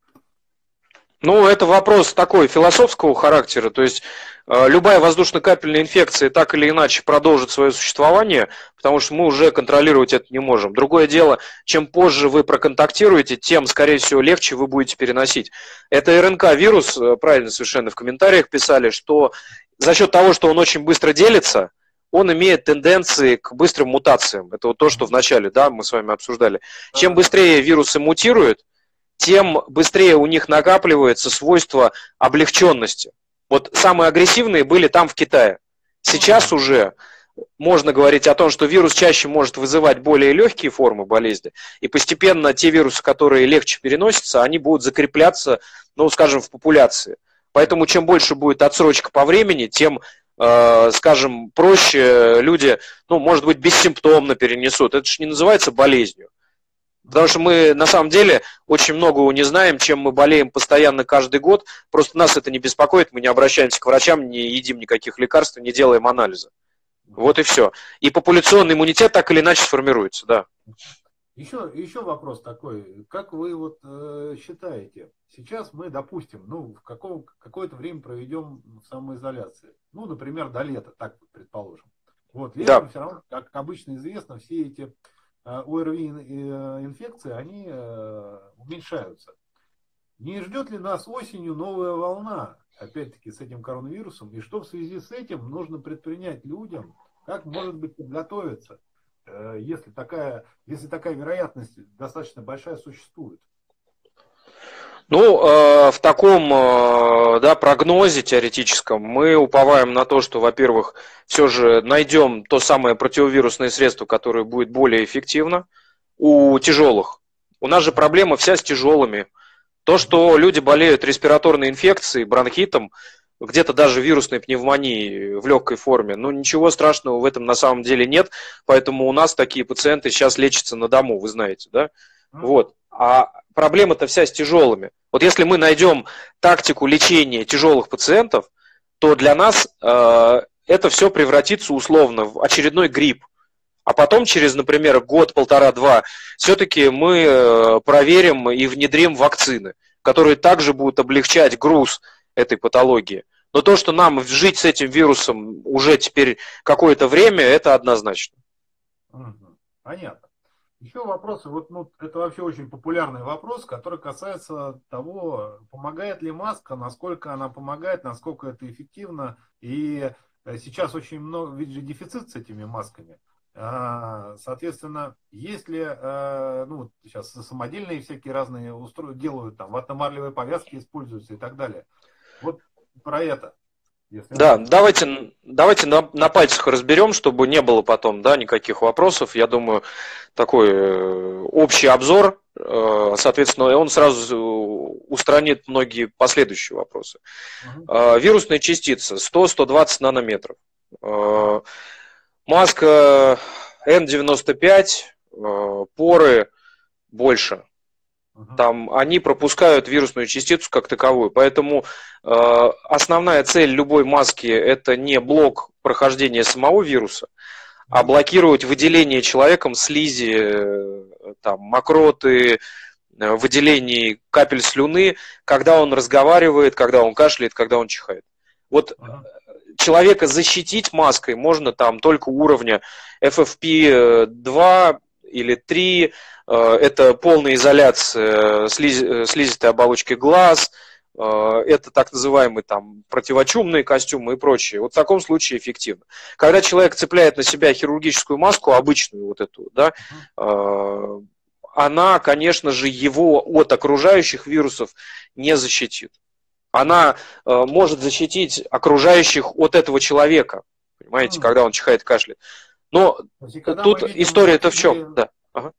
Ну, это вопрос такой философского характера. То есть э, любая воздушно-капельная инфекция так или иначе продолжит свое существование, потому что мы уже контролировать это не можем. Другое дело, чем позже вы проконтактируете, тем, скорее всего, легче вы будете переносить. Это РНК-вирус, э, правильно совершенно в комментариях писали, что за счет того, что он очень быстро делится, он имеет тенденции к быстрым мутациям. Это вот то, что вначале да, мы с вами обсуждали. Чем быстрее вирусы мутируют, тем быстрее у них накапливается свойство облегченности. Вот самые агрессивные были там в Китае. Сейчас уже можно говорить о том, что вирус чаще может вызывать более легкие формы болезни, и постепенно те вирусы, которые легче переносятся, они будут закрепляться, ну, скажем, в популяции. Поэтому чем больше будет отсрочка по времени, тем, э, скажем, проще люди, ну, может быть, бессимптомно перенесут. Это же не называется болезнью. Потому что мы на самом деле очень многого не знаем, чем мы болеем постоянно каждый год. Просто нас это не беспокоит, мы не обращаемся к врачам, не едим никаких лекарств, не делаем анализа. Вот и все. И популяционный иммунитет так или иначе сформируется, да. Еще, еще вопрос такой. Как вы вот э, считаете, сейчас мы, допустим, ну, в каком, какое-то время проведем в самоизоляции. Ну, например, до лета, так предположим. Вот, летом да. все равно, как обычно известно, все эти ОРВИ э, инфекции, они э, уменьшаются. Не ждет ли нас осенью новая волна, опять-таки, с этим коронавирусом? И что в связи с этим нужно предпринять людям? Как, может быть, подготовиться, если такая, если такая вероятность достаточно большая существует? Ну, э, в таком э, да, прогнозе теоретическом мы уповаем на то, что, во-первых, все же найдем то самое противовирусное средство, которое будет более эффективно у тяжелых. У нас же проблема вся с тяжелыми. То, что люди болеют респираторной инфекцией, бронхитом, где-то даже вирусной пневмонией в легкой форме, ну ничего страшного в этом на самом деле нет, поэтому у нас такие пациенты сейчас лечатся на дому, вы знаете, да? Вот. А проблема-то вся с тяжелыми. Вот если мы найдем тактику лечения тяжелых пациентов, то для нас э, это все превратится условно в очередной грипп. А потом через, например, год, полтора, два, все-таки мы э, проверим и внедрим вакцины, которые также будут облегчать груз этой патологии. Но то, что нам жить с этим вирусом уже теперь какое-то время, это однозначно. Понятно. Еще вопросы, вот ну, это вообще очень популярный вопрос, который касается того, помогает ли маска, насколько она помогает, насколько это эффективно. И э, сейчас очень много, ведь же дефицит с этими масками. А, соответственно, если, э, ну, сейчас самодельные всякие разные устройства делают, там, ватно-марлевые повязки используются и так далее. Вот про это. Если да, он... давайте, давайте на, на пальцах разберем, чтобы не было потом да, никаких вопросов. Я думаю, такой э, общий обзор, э, соответственно, он сразу устранит многие последующие вопросы. Угу. Вирусная частица 100-120 нанометров. Маска N95, поры больше там они пропускают вирусную частицу как таковую. Поэтому э, основная цель любой маски это не блок прохождения самого вируса, а блокировать выделение человеком слизи, э, там, мокроты, э, выделений капель слюны, когда он разговаривает, когда он кашляет, когда он чихает. Вот ага. человека защитить маской можно там только уровня FFP2 или 3, э, это полная изоляция слиз, э, слизистой оболочки глаз, э, это так называемые там противочумные костюмы и прочее. Вот в таком случае эффективно. Когда человек цепляет на себя хирургическую маску, обычную вот эту, да, она, конечно же, его от окружающих вирусов не защитит. Она может защитить окружающих от этого человека, понимаете, когда он чихает и кашляет. Но тут история-то в чем? Да. Ага.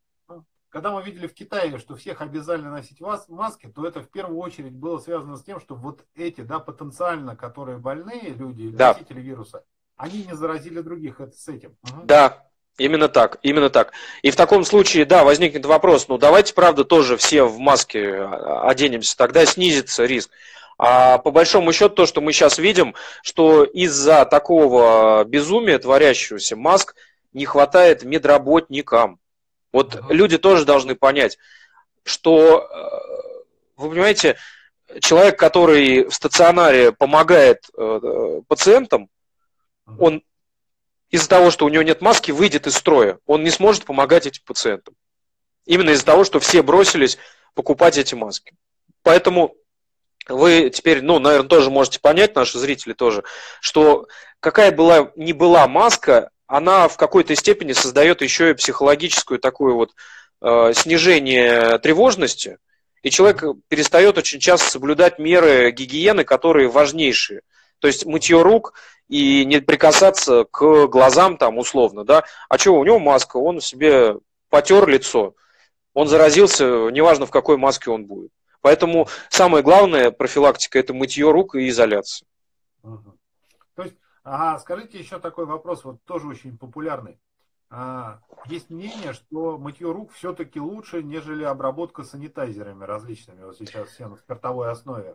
Когда мы видели в Китае, что всех обязали носить маски, то это в первую очередь было связано с тем, что вот эти, да, потенциально, которые больные люди, да. носители вируса, они не заразили других это с этим. Угу. Да, Именно так, именно так. И в таком случае, да, возникнет вопрос, ну давайте, правда, тоже все в маске а, оденемся, тогда снизится риск. А по большому счету то, что мы сейчас видим, что из-за такого безумия творящегося маск не хватает медработникам. Вот люди тоже должны понять, что, э, вы понимаете, человек, который в стационаре помогает э, пациентам, он из-за того, что у него нет маски, выйдет из строя. Он не сможет помогать этим пациентам. Именно из-за того, что все бросились покупать эти маски. Поэтому вы теперь, ну, наверное, тоже можете понять, наши зрители тоже, что какая была не была маска, она в какой-то степени создает еще и психологическую такую вот э, снижение тревожности, и человек перестает очень часто соблюдать меры гигиены, которые важнейшие. То есть мытье рук и не прикасаться к глазам там условно, да. А что, у него маска, он себе потер лицо, он заразился, неважно в какой маске он будет. Поэтому самое главное профилактика – это мытье рук и изоляция. Угу. То есть, ага, скажите еще такой вопрос, вот тоже очень популярный. А, есть мнение, что мытье рук все-таки лучше, нежели обработка санитайзерами различными, вот сейчас все на спиртовой основе.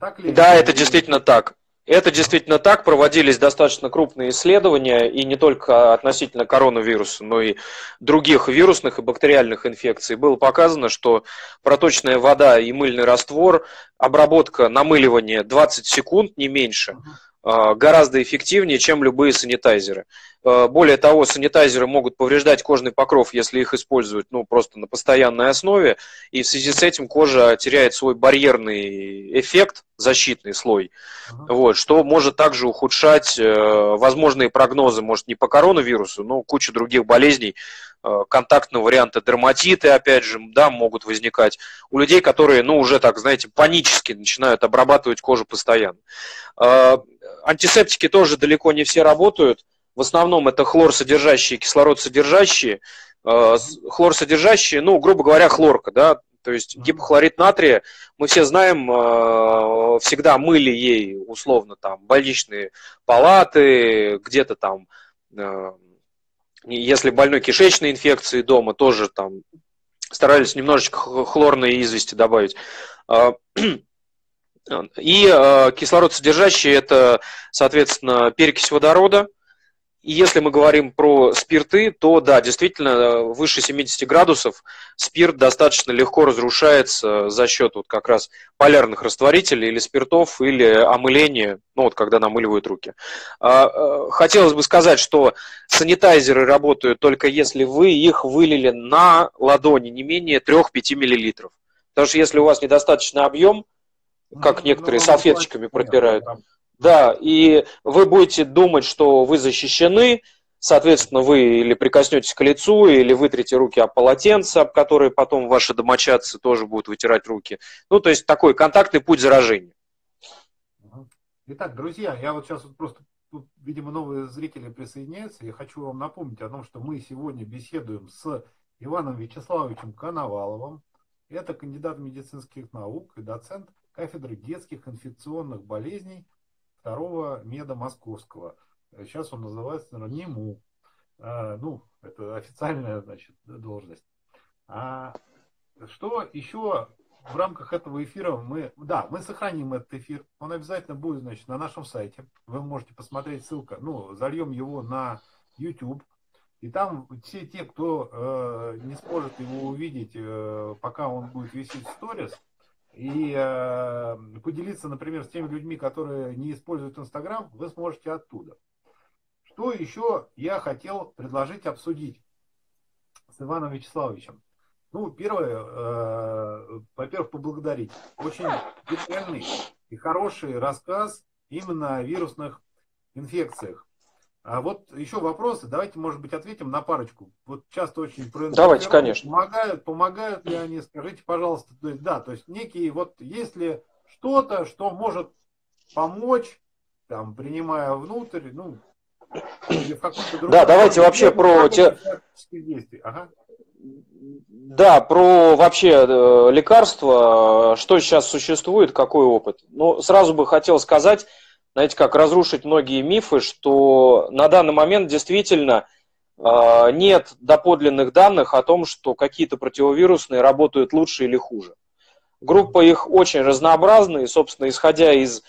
Так ли? Да, это действительно так. Это действительно так. Проводились достаточно крупные исследования, и не только относительно коронавируса, но и других вирусных и бактериальных инфекций. Было показано, что проточная вода и мыльный раствор, обработка, намыливание 20 секунд, не меньше, гораздо эффективнее, чем любые санитайзеры. А, более того, санитайзеры могут повреждать кожный покров, если их использовать ну, просто на постоянной основе, и в связи с этим кожа теряет свой барьерный эффект, защитный слой, uh-huh. вот, что может также ухудшать э, возможные прогнозы, может не по коронавирусу, но куча других болезней, э, контактные варианты дерматиты, опять же, да, могут возникать у людей, которые, ну, уже так, знаете, панически начинают обрабатывать кожу постоянно. Антисептики тоже далеко не все работают, в основном это хлорсодержащие, кислородсодержащие, э, хлорсодержащие, ну, грубо говоря, хлорка, да, то есть гипохлорид натрия, мы все знаем, э, всегда мыли ей условно там больничные палаты, где-то там, э, если больной кишечной инфекции дома, тоже там старались немножечко хлорной извести добавить. И кислород содержащий это, соответственно, перекись водорода – и если мы говорим про спирты, то да, действительно, выше 70 градусов спирт достаточно легко разрушается за счет вот как раз полярных растворителей или спиртов, или омыления, ну вот когда намыливают руки. А, э, хотелось бы сказать, что санитайзеры работают только если вы их вылили на ладони не менее 3-5 миллилитров. Потому что если у вас недостаточный объем, как ну, некоторые ну, салфеточками протирают, да, и вы будете думать, что вы защищены, соответственно, вы или прикоснетесь к лицу, или вытрите руки об полотенце, об которые потом ваши домочадцы тоже будут вытирать руки. Ну, то есть такой контактный путь заражения. Итак, друзья, я вот сейчас вот просто, тут, видимо, новые зрители присоединяются. Я хочу вам напомнить о том, что мы сегодня беседуем с Иваном Вячеславовичем Коноваловым. Это кандидат медицинских наук и доцент кафедры детских инфекционных болезней второго меда Московского. Сейчас он называется, наверное, НИМУ. А, ну, это официальная, значит, должность. А что еще в рамках этого эфира мы, да, мы сохраним этот эфир. Он обязательно будет, значит, на нашем сайте. Вы можете посмотреть ссылка, ну, зальем его на YouTube. И там все те, кто э, не сможет его увидеть, э, пока он будет висеть в сторис, и э, поделиться, например, с теми людьми, которые не используют Инстаграм, вы сможете оттуда. Что еще я хотел предложить обсудить с Иваном Вячеславовичем? Ну, первое, э, во-первых, поблагодарить. Очень детальный и хороший рассказ именно о вирусных инфекциях. А вот еще вопросы. Давайте, может быть, ответим на парочку. Вот часто очень Давайте, конечно. Помогают, помогают ли они? Скажите, пожалуйста. То есть, да, то есть некие вот, если что-то, что может помочь, там, принимая внутрь, ну, или в каком-то другом... Да, давайте вообще про... Те... Ага. Да, про вообще э, лекарства, что сейчас существует, какой опыт. Ну, сразу бы хотел сказать, знаете, как разрушить многие мифы, что на данный момент действительно э, нет доподлинных данных о том, что какие-то противовирусные работают лучше или хуже. Группа их очень разнообразная, и, собственно, исходя из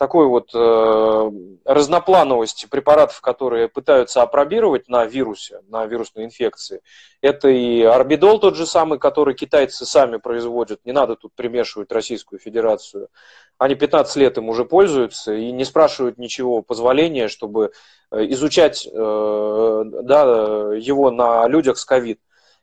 такой вот э, разноплановости препаратов, которые пытаются опробировать на вирусе, на вирусной инфекции. Это и орбидол тот же самый, который китайцы сами производят. Не надо тут примешивать Российскую Федерацию. Они 15 лет им уже пользуются и не спрашивают ничего позволения, чтобы э, изучать э, да, его на людях с ковид.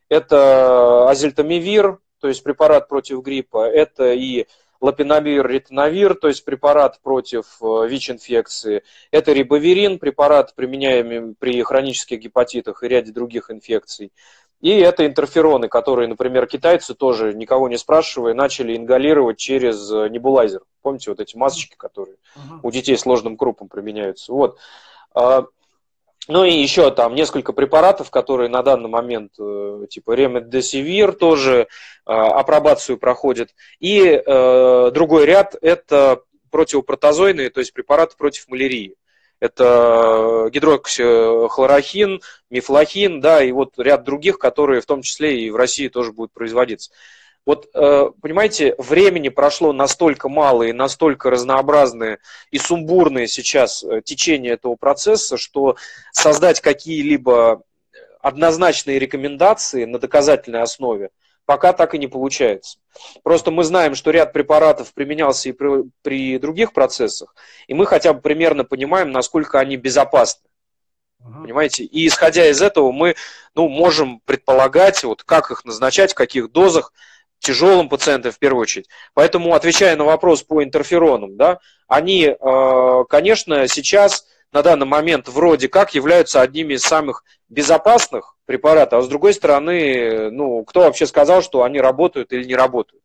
Это азельтамивир, то есть препарат против гриппа. Это и лапинавир, ретиновир, то есть препарат против э, ВИЧ-инфекции. Это рибовирин, препарат, применяемый при хронических гепатитах и ряде других инфекций. И это интерфероны, которые, например, китайцы тоже, никого не спрашивая, начали ингалировать через э, небулайзер. Помните вот эти масочки, которые у детей с сложным крупом применяются? Вот. Ну и еще там несколько препаратов, которые на данный момент, э, типа ремедесивир тоже э, апробацию проходит. И э, другой ряд – это противопротозойные, то есть препараты против малярии. Это гидроксихлорохин, мифлохин, да, и вот ряд других, которые в том числе и в России тоже будут производиться. Вот, э, понимаете, времени прошло настолько мало и настолько разнообразные и сумбурные сейчас э, течение этого процесса, что создать какие-либо однозначные рекомендации на доказательной основе пока так и не получается. Просто мы знаем, что ряд препаратов применялся и при, при других процессах, и мы хотя бы примерно понимаем, насколько они безопасны. Понимаете? И исходя из этого мы ну, можем предполагать, вот, как их назначать, в каких дозах, тяжелым пациентам в первую очередь. Поэтому, отвечая на вопрос по интерферонам, да, они, э, конечно, сейчас на данный момент вроде как являются одними из самых безопасных препаратов, а с другой стороны, ну, кто вообще сказал, что они работают или не работают?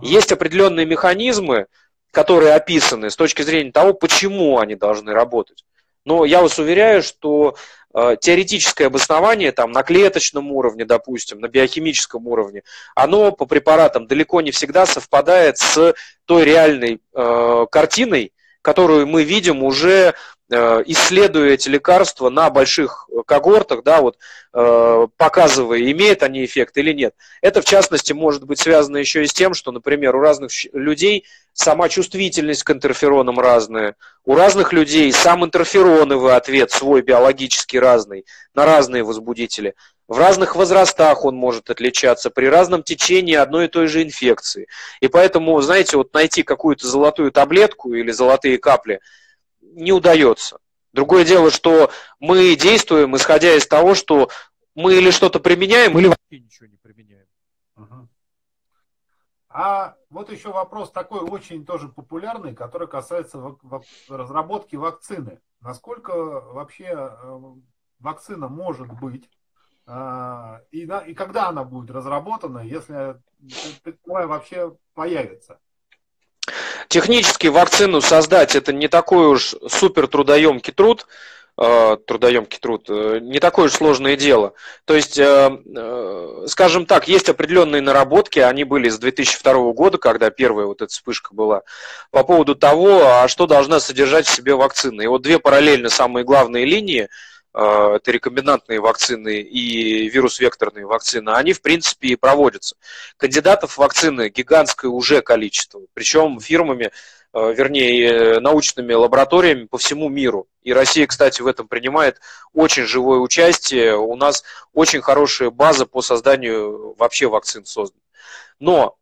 Есть определенные механизмы, которые описаны с точки зрения того, почему они должны работать. Но я вас уверяю, что Э, теоретическое обоснование там, на клеточном уровне, допустим, на биохимическом уровне, оно по препаратам далеко не всегда совпадает с той реальной э, картиной, которую мы видим уже исследуя эти лекарства на больших когортах, да, вот, э, показывая, имеют они эффект или нет. Это, в частности, может быть связано еще и с тем, что, например, у разных людей сама чувствительность к интерферонам разная, у разных людей сам интерфероновый ответ свой биологически разный, на разные возбудители. В разных возрастах он может отличаться при разном течении одной и той же инфекции. И поэтому, знаете, вот найти какую-то золотую таблетку или золотые капли – не удается. Другое дело, что мы действуем, исходя из того, что мы или что-то применяем, или вообще ничего не применяем. А вот еще вопрос такой очень тоже популярный, который касается разработки вакцины. Насколько вообще э, вакцина может быть а, и, и когда она будет разработана, если таковая вообще появится? Технически вакцину создать это не такой уж супер трудоемкий труд, э, трудоемкий труд, э, не такое уж сложное дело. То есть, э, скажем так, есть определенные наработки, они были с 2002 года, когда первая вот эта вспышка была, по поводу того, а что должна содержать в себе вакцина. И вот две параллельно самые главные линии – это рекомбинантные вакцины и вирус-векторные вакцины, они, в принципе, и проводятся. Кандидатов вакцины гигантское уже количество, причем фирмами, э, вернее, научными лабораториями по всему миру. И Россия, кстати, в этом принимает очень живое участие. У нас очень хорошая база по созданию вообще вакцин создана. Но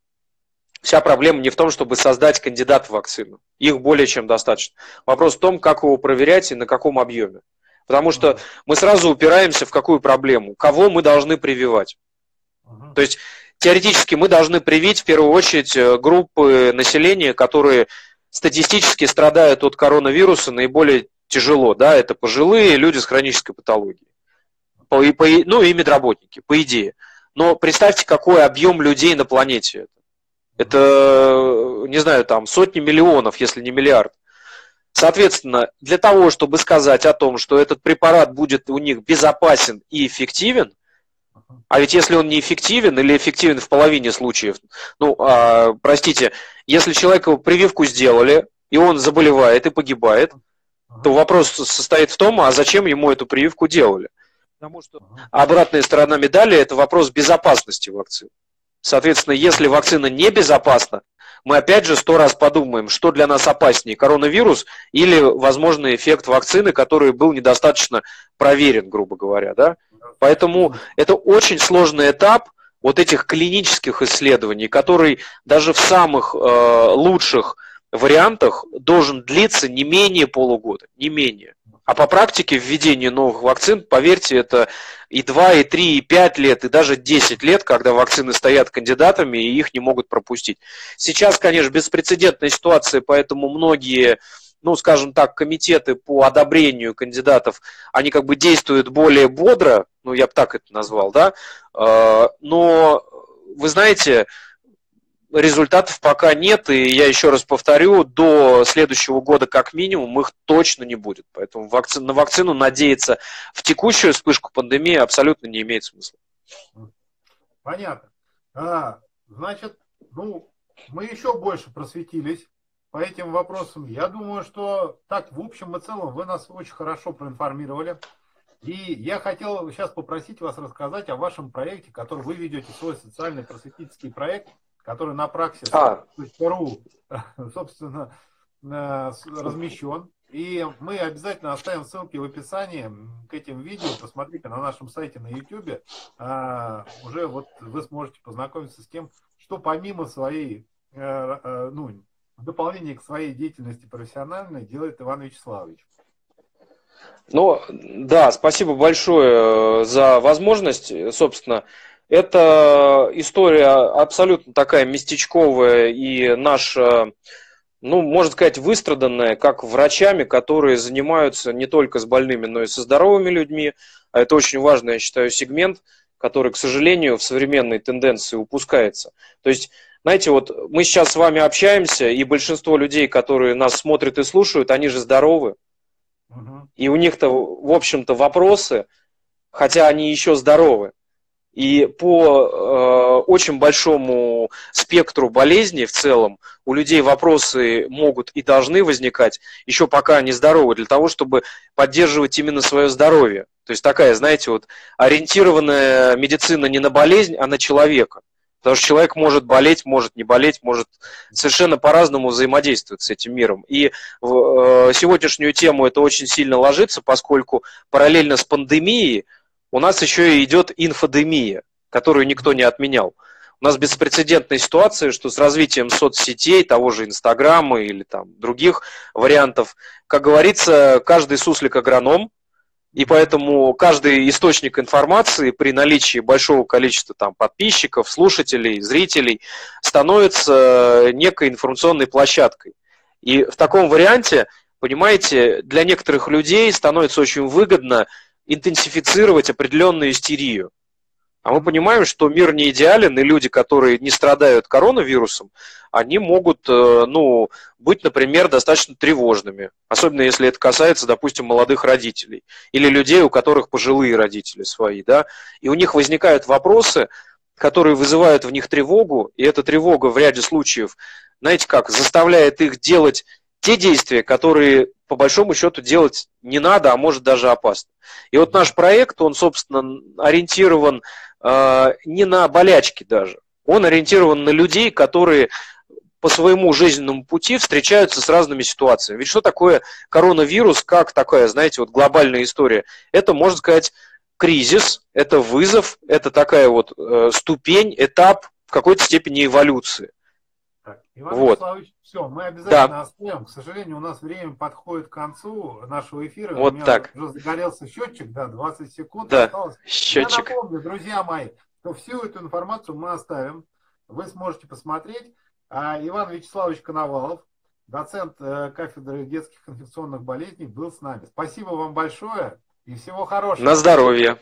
Вся проблема не в том, чтобы создать кандидат в вакцину. Их более чем достаточно. Вопрос в том, как его проверять и на каком объеме. Потому что мы сразу упираемся в какую проблему? Кого мы должны прививать? То есть теоретически мы должны привить в первую очередь э, группы населения, которые статистически страдают от коронавируса наиболее тяжело. Да? Это пожилые люди с хронической патологией. По, по, ну и медработники, по идее. Но представьте, какой объем людей на планете. Это, не знаю, там сотни миллионов, если не миллиард. Соответственно, для того, чтобы сказать о том, что этот препарат будет у них безопасен и эффективен, а ведь если он не эффективен или эффективен в половине случаев, ну, а, простите, если человеку прививку сделали, и он заболевает и погибает, то вопрос состоит в том, а зачем ему эту прививку делали? Потому что обратная сторона медали – это вопрос безопасности вакцины. Соответственно, если вакцина не безопасна, мы опять же сто раз подумаем, что для нас опаснее, коронавирус или возможный эффект вакцины, который был недостаточно проверен, грубо говоря. Да? Поэтому это очень сложный этап вот этих клинических исследований, который даже в самых э, лучших вариантах должен длиться не менее полугода, не менее. А по практике введения новых вакцин, поверьте, это и 2, и 3, и 5 лет, и даже 10 лет, когда вакцины стоят кандидатами и их не могут пропустить. Сейчас, конечно, беспрецедентная ситуация, поэтому многие ну, скажем так, комитеты по одобрению кандидатов, они как бы действуют более бодро, ну, я бы так это назвал, да, э, но, вы знаете, результатов пока нет, и я еще раз повторю, до следующего года как минимум их точно не будет. Поэтому вакци... на вакцину надеяться в текущую вспышку пандемии абсолютно не имеет смысла. Понятно. А, значит, ну, мы еще больше просветились по этим вопросам. Я думаю, что так, в общем и целом, вы нас очень хорошо проинформировали. И я хотел сейчас попросить вас рассказать о вашем проекте, который вы ведете, свой социальный просветительский проект – который на Praxis.ru, а. собственно, э, размещен. И мы обязательно оставим ссылки в описании к этим видео. Посмотрите на нашем сайте на YouTube. А, уже вот вы сможете познакомиться с тем, что помимо своей, э, э, ну, в дополнение к своей деятельности профессиональной делает Иван Вячеславович. Ну, да, спасибо большое за возможность, собственно, это история абсолютно такая местечковая и наша, ну, можно сказать, выстраданная, как врачами, которые занимаются не только с больными, но и со здоровыми людьми. А это очень важный, я считаю, сегмент, который, к сожалению, в современной тенденции упускается. То есть, знаете, вот мы сейчас с вами общаемся, и большинство людей, которые нас смотрят и слушают, они же здоровы. И у них-то, в общем-то, вопросы, хотя они еще здоровы. И по э, очень большому спектру болезней в целом у людей вопросы могут и должны возникать, еще пока они здоровы, для того, чтобы поддерживать именно свое здоровье. То есть такая, знаете, вот ориентированная медицина не на болезнь, а на человека. Потому что человек может болеть, может не болеть, может совершенно по-разному взаимодействовать с этим миром. И в э, сегодняшнюю тему это очень сильно ложится, поскольку параллельно с пандемией у нас еще и идет инфодемия, которую никто не отменял. У нас беспрецедентная ситуация, что с развитием соцсетей, того же Инстаграма или там других вариантов, как говорится, каждый суслик агроном, и поэтому каждый источник информации при наличии большого количества там, подписчиков, слушателей, зрителей становится некой информационной площадкой. И в таком варианте, понимаете, для некоторых людей становится очень выгодно интенсифицировать определенную истерию. А мы понимаем, что мир не идеален, и люди, которые не страдают коронавирусом, они могут, э, ну, быть, например, достаточно тревожными. Особенно если это касается, допустим, молодых родителей или людей, у которых пожилые родители свои, да. И у них возникают вопросы, которые вызывают в них тревогу, и эта тревога в ряде случаев, знаете как, заставляет их делать те действия, которые по большому счету делать не надо, а может даже опасно. И вот наш проект, он, собственно, ориентирован э, не на болячки даже, он ориентирован на людей, которые по своему жизненному пути встречаются с разными ситуациями. Ведь что такое коронавирус, как такая, знаете, вот глобальная история? Это, можно сказать, кризис, это вызов, это такая вот э, ступень, этап в какой-то степени эволюции. Иван вот. Вячеславович, все, мы обязательно да. оставим. К сожалению, у нас время подходит к концу нашего эфира. Вот у меня так. Уже загорелся счетчик, да, 20 секунд да. осталось. Счетчик. Я напомню, друзья мои, что всю эту информацию мы оставим. Вы сможете посмотреть. А Иван Вячеславович Коновалов, доцент э, кафедры детских инфекционных болезней, был с нами. Спасибо вам большое и всего хорошего. На здоровье.